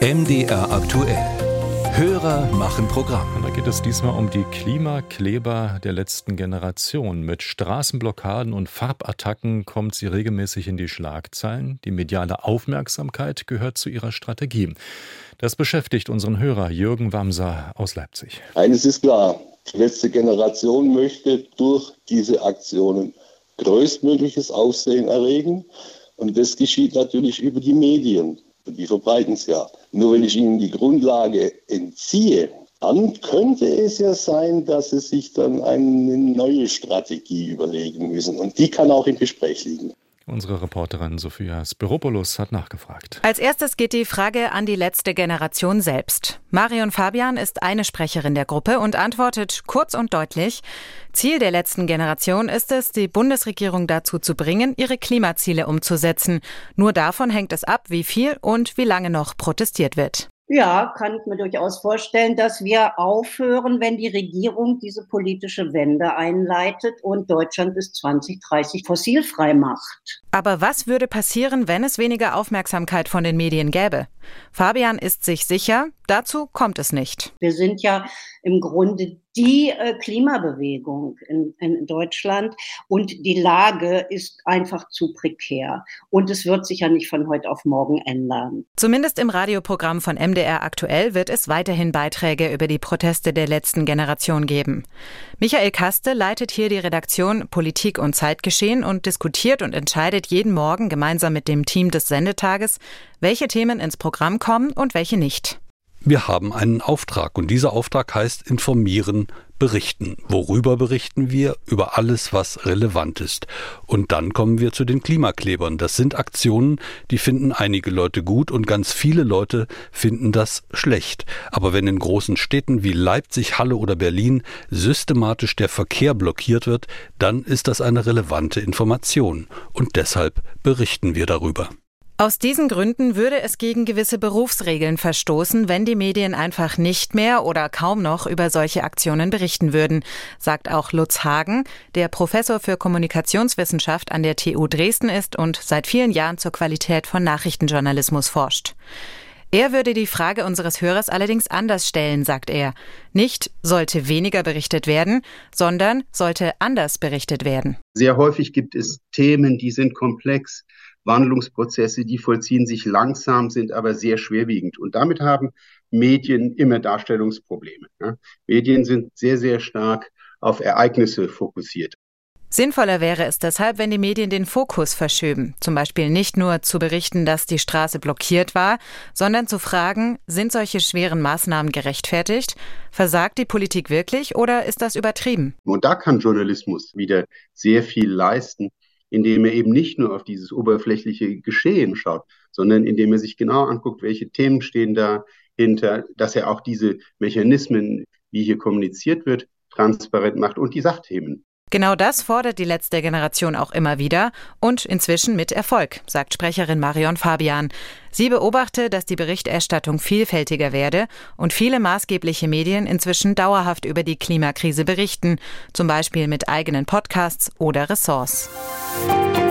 MDR aktuell. Hörer machen Programm. Und da geht es diesmal um die Klimakleber der letzten Generation. Mit Straßenblockaden und Farbattacken kommt sie regelmäßig in die Schlagzeilen. Die mediale Aufmerksamkeit gehört zu ihrer Strategie. Das beschäftigt unseren Hörer Jürgen Wamser aus Leipzig. Eines ist klar, die letzte Generation möchte durch diese Aktionen größtmögliches Aufsehen erregen. Und das geschieht natürlich über die Medien die verbreiten es ja. Nur wenn ich ihnen die Grundlage entziehe, dann könnte es ja sein, dass sie sich dann eine neue Strategie überlegen müssen. Und die kann auch im Gespräch liegen. Unsere Reporterin Sophia Spiropoulos hat nachgefragt. Als erstes geht die Frage an die letzte Generation selbst. Marion Fabian ist eine Sprecherin der Gruppe und antwortet kurz und deutlich, Ziel der letzten Generation ist es, die Bundesregierung dazu zu bringen, ihre Klimaziele umzusetzen. Nur davon hängt es ab, wie viel und wie lange noch protestiert wird. Ja, kann ich mir durchaus vorstellen, dass wir aufhören, wenn die Regierung diese politische Wende einleitet und Deutschland bis 2030 fossilfrei macht. Aber was würde passieren, wenn es weniger Aufmerksamkeit von den Medien gäbe? Fabian ist sich sicher, dazu kommt es nicht. Wir sind ja im Grunde die äh, Klimabewegung in, in, Deutschland und die Lage ist einfach zu prekär. Und es wird sich ja nicht von heute auf morgen ändern. Zumindest im Radioprogramm von MDR aktuell wird es weiterhin Beiträge über die Proteste der letzten Generation geben. Michael Kaste leitet hier die Redaktion Politik und Zeitgeschehen und diskutiert und entscheidet jeden Morgen gemeinsam mit dem Team des Sendetages, welche Themen ins Programm kommen und welche nicht. Wir haben einen Auftrag und dieser Auftrag heißt informieren, berichten. Worüber berichten wir? Über alles, was relevant ist. Und dann kommen wir zu den Klimaklebern. Das sind Aktionen, die finden einige Leute gut und ganz viele Leute finden das schlecht. Aber wenn in großen Städten wie Leipzig, Halle oder Berlin systematisch der Verkehr blockiert wird, dann ist das eine relevante Information. Und deshalb berichten wir darüber. Aus diesen Gründen würde es gegen gewisse Berufsregeln verstoßen, wenn die Medien einfach nicht mehr oder kaum noch über solche Aktionen berichten würden, sagt auch Lutz Hagen, der Professor für Kommunikationswissenschaft an der TU Dresden ist und seit vielen Jahren zur Qualität von Nachrichtenjournalismus forscht. Er würde die Frage unseres Hörers allerdings anders stellen, sagt er. Nicht sollte weniger berichtet werden, sondern sollte anders berichtet werden. Sehr häufig gibt es Themen, die sind komplex Wandlungsprozesse, die vollziehen sich langsam, sind aber sehr schwerwiegend. Und damit haben Medien immer Darstellungsprobleme. Ne? Medien sind sehr, sehr stark auf Ereignisse fokussiert. Sinnvoller wäre es deshalb, wenn die Medien den Fokus verschöben. Zum Beispiel nicht nur zu berichten, dass die Straße blockiert war, sondern zu fragen, sind solche schweren Maßnahmen gerechtfertigt? Versagt die Politik wirklich oder ist das übertrieben? Und da kann Journalismus wieder sehr viel leisten indem er eben nicht nur auf dieses oberflächliche Geschehen schaut, sondern indem er sich genau anguckt, welche Themen stehen dahinter, dass er auch diese Mechanismen, wie hier kommuniziert wird, transparent macht und die Sachthemen. Genau das fordert die letzte Generation auch immer wieder und inzwischen mit Erfolg, sagt Sprecherin Marion Fabian. Sie beobachte, dass die Berichterstattung vielfältiger werde und viele maßgebliche Medien inzwischen dauerhaft über die Klimakrise berichten, zum Beispiel mit eigenen Podcasts oder Ressorts. Musik